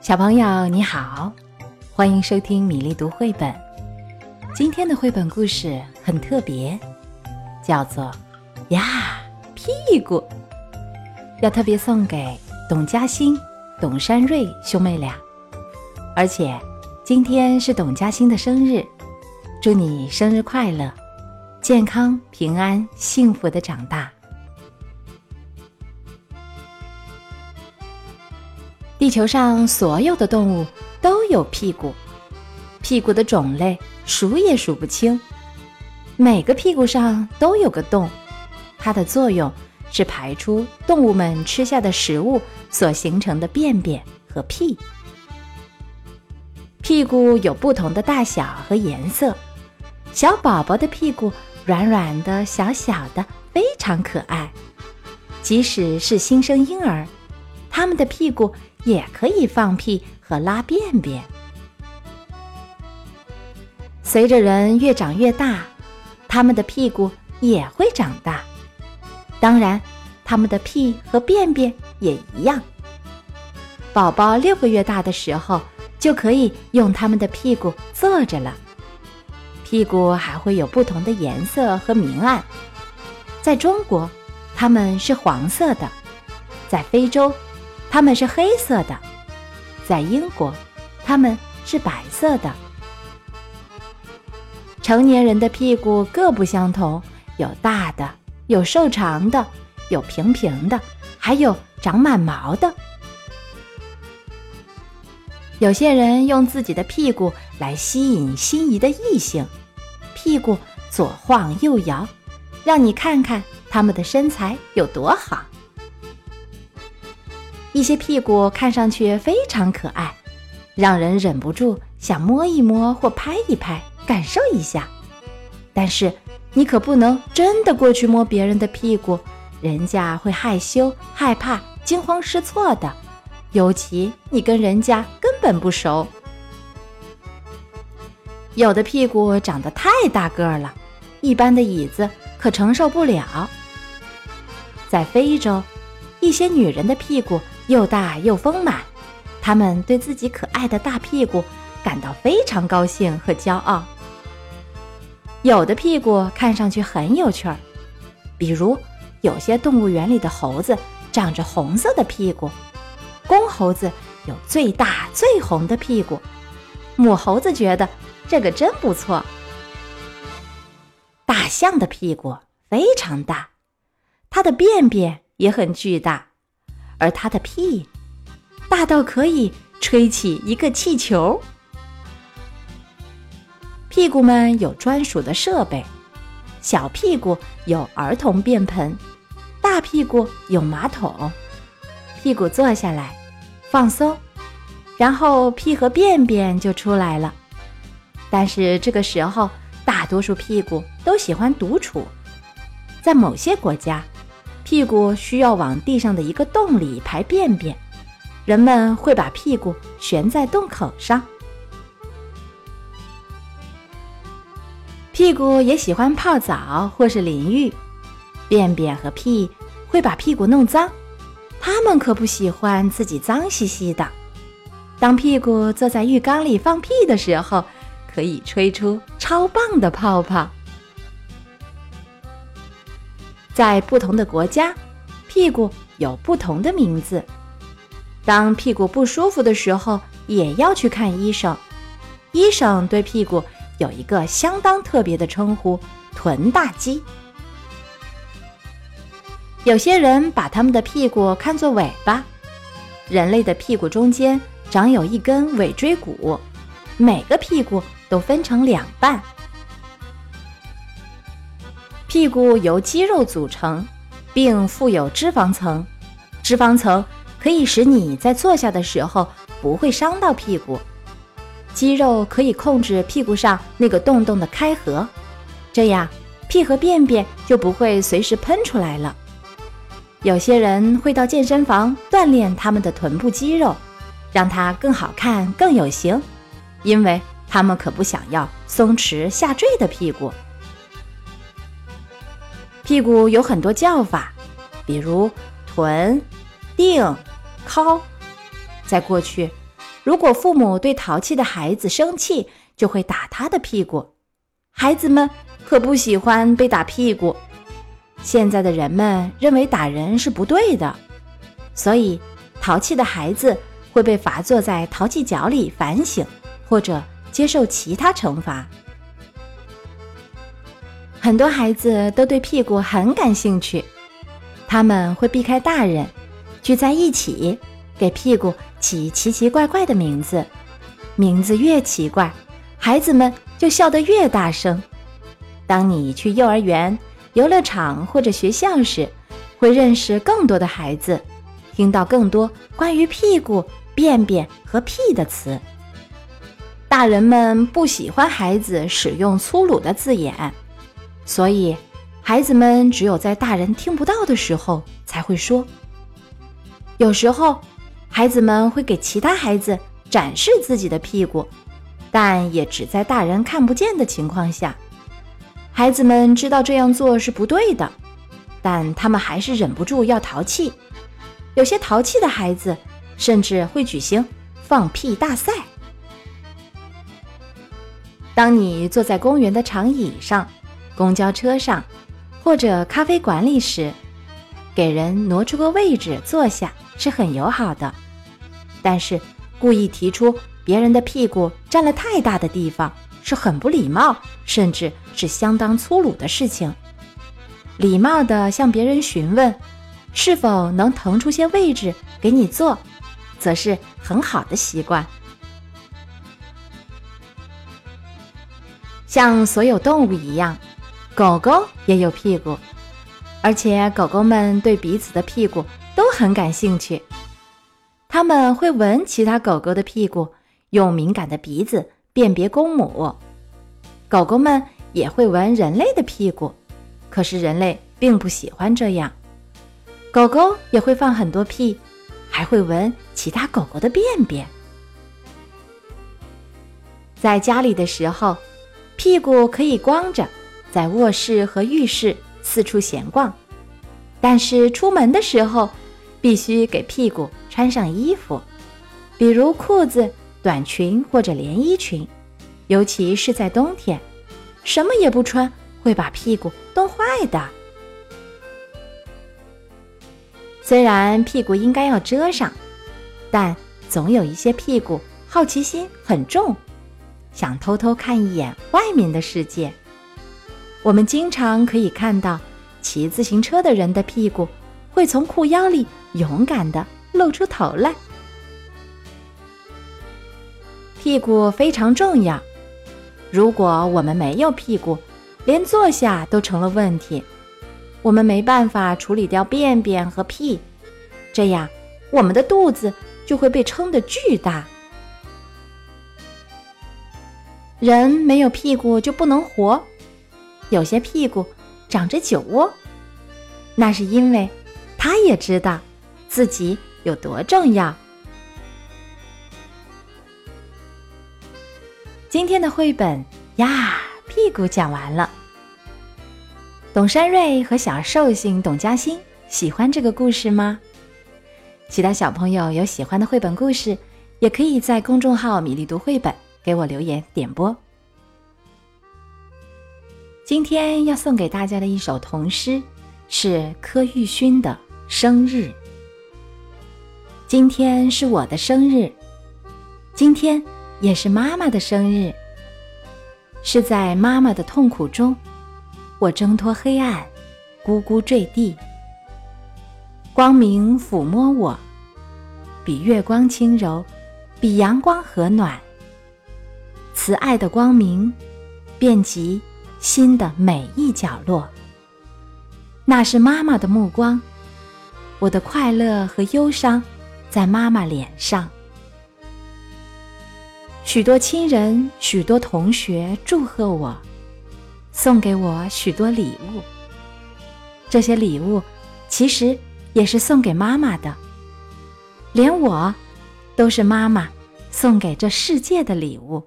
小朋友你好，欢迎收听米粒读绘本。今天的绘本故事很特别，叫做《呀屁股》，要特别送给董嘉欣、董山瑞兄妹俩。而且今天是董嘉欣的生日，祝你生日快乐，健康平安幸福的长大。地球上所有的动物都有屁股，屁股的种类数也数不清。每个屁股上都有个洞，它的作用是排出动物们吃下的食物所形成的便便和屁。屁股有不同的大小和颜色，小宝宝的屁股软软的、小小的，非常可爱。即使是新生婴儿，他们的屁股。也可以放屁和拉便便。随着人越长越大，他们的屁股也会长大。当然，他们的屁和便便也一样。宝宝六个月大的时候，就可以用他们的屁股坐着了。屁股还会有不同的颜色和明暗。在中国，它们是黄色的；在非洲。它们是黑色的，在英国，它们是白色的。成年人的屁股各不相同，有大的，有瘦长的，有平平的，还有长满毛的。有些人用自己的屁股来吸引心仪的异性，屁股左晃右摇，让你看看他们的身材有多好。一些屁股看上去非常可爱，让人忍不住想摸一摸或拍一拍，感受一下。但是你可不能真的过去摸别人的屁股，人家会害羞、害怕、惊慌失措的。尤其你跟人家根本不熟。有的屁股长得太大个了，一般的椅子可承受不了。在非洲，一些女人的屁股。又大又丰满，她们对自己可爱的大屁股感到非常高兴和骄傲。有的屁股看上去很有趣儿，比如有些动物园里的猴子长着红色的屁股，公猴子有最大最红的屁股，母猴子觉得这个真不错。大象的屁股非常大，它的便便也很巨大。而它的屁大到可以吹起一个气球。屁股们有专属的设备，小屁股有儿童便盆，大屁股有马桶。屁股坐下来，放松，然后屁和便便就出来了。但是这个时候，大多数屁股都喜欢独处，在某些国家。屁股需要往地上的一个洞里排便便，人们会把屁股悬在洞口上。屁股也喜欢泡澡或是淋浴，便便和屁会把屁股弄脏，它们可不喜欢自己脏兮兮的。当屁股坐在浴缸里放屁的时候，可以吹出超棒的泡泡。在不同的国家，屁股有不同的名字。当屁股不舒服的时候，也要去看医生。医生对屁股有一个相当特别的称呼——臀大肌。有些人把他们的屁股看作尾巴。人类的屁股中间长有一根尾椎骨，每个屁股都分成两半。屁股由肌肉组成，并附有脂肪层。脂肪层可以使你在坐下的时候不会伤到屁股。肌肉可以控制屁股上那个洞洞的开合，这样屁和便便就不会随时喷出来了。有些人会到健身房锻炼他们的臀部肌肉，让它更好看、更有型，因为他们可不想要松弛下坠的屁股。屁股有很多叫法，比如臀、腚、尻。在过去，如果父母对淘气的孩子生气，就会打他的屁股。孩子们可不喜欢被打屁股。现在的人们认为打人是不对的，所以淘气的孩子会被罚坐在淘气角里反省，或者接受其他惩罚。很多孩子都对屁股很感兴趣，他们会避开大人，聚在一起，给屁股起奇奇怪怪的名字。名字越奇怪，孩子们就笑得越大声。当你去幼儿园、游乐场或者学校时，会认识更多的孩子，听到更多关于屁股、便便和屁的词。大人们不喜欢孩子使用粗鲁的字眼。所以，孩子们只有在大人听不到的时候才会说。有时候，孩子们会给其他孩子展示自己的屁股，但也只在大人看不见的情况下。孩子们知道这样做是不对的，但他们还是忍不住要淘气。有些淘气的孩子甚至会举行放屁大赛。当你坐在公园的长椅上。公交车上，或者咖啡馆里时，给人挪出个位置坐下是很友好的。但是，故意提出别人的屁股占了太大的地方是很不礼貌，甚至是相当粗鲁的事情。礼貌地向别人询问是否能腾出些位置给你坐，则是很好的习惯。像所有动物一样。狗狗也有屁股，而且狗狗们对彼此的屁股都很感兴趣。它们会闻其他狗狗的屁股，用敏感的鼻子辨别公母。狗狗们也会闻人类的屁股，可是人类并不喜欢这样。狗狗也会放很多屁，还会闻其他狗狗的便便。在家里的时候，屁股可以光着。在卧室和浴室四处闲逛，但是出门的时候必须给屁股穿上衣服，比如裤子、短裙或者连衣裙，尤其是在冬天，什么也不穿会把屁股冻坏的。虽然屁股应该要遮上，但总有一些屁股好奇心很重，想偷偷看一眼外面的世界。我们经常可以看到，骑自行车的人的屁股会从裤腰里勇敢地露出头来。屁股非常重要，如果我们没有屁股，连坐下都成了问题。我们没办法处理掉便便和屁，这样我们的肚子就会被撑得巨大。人没有屁股就不能活。有些屁股长着酒窝，那是因为他也知道自己有多重要。今天的绘本呀，屁股讲完了。董山瑞和小寿星董嘉欣喜欢这个故事吗？其他小朋友有喜欢的绘本故事，也可以在公众号“米粒读绘本”给我留言点播。今天要送给大家的一首童诗，是柯玉勋的生日。今天是我的生日，今天也是妈妈的生日。是在妈妈的痛苦中，我挣脱黑暗，咕咕坠地。光明抚摸我，比月光轻柔，比阳光和暖。慈爱的光明，遍及。心的每一角落，那是妈妈的目光。我的快乐和忧伤，在妈妈脸上。许多亲人、许多同学祝贺我，送给我许多礼物。这些礼物，其实也是送给妈妈的。连我，都是妈妈送给这世界的礼物。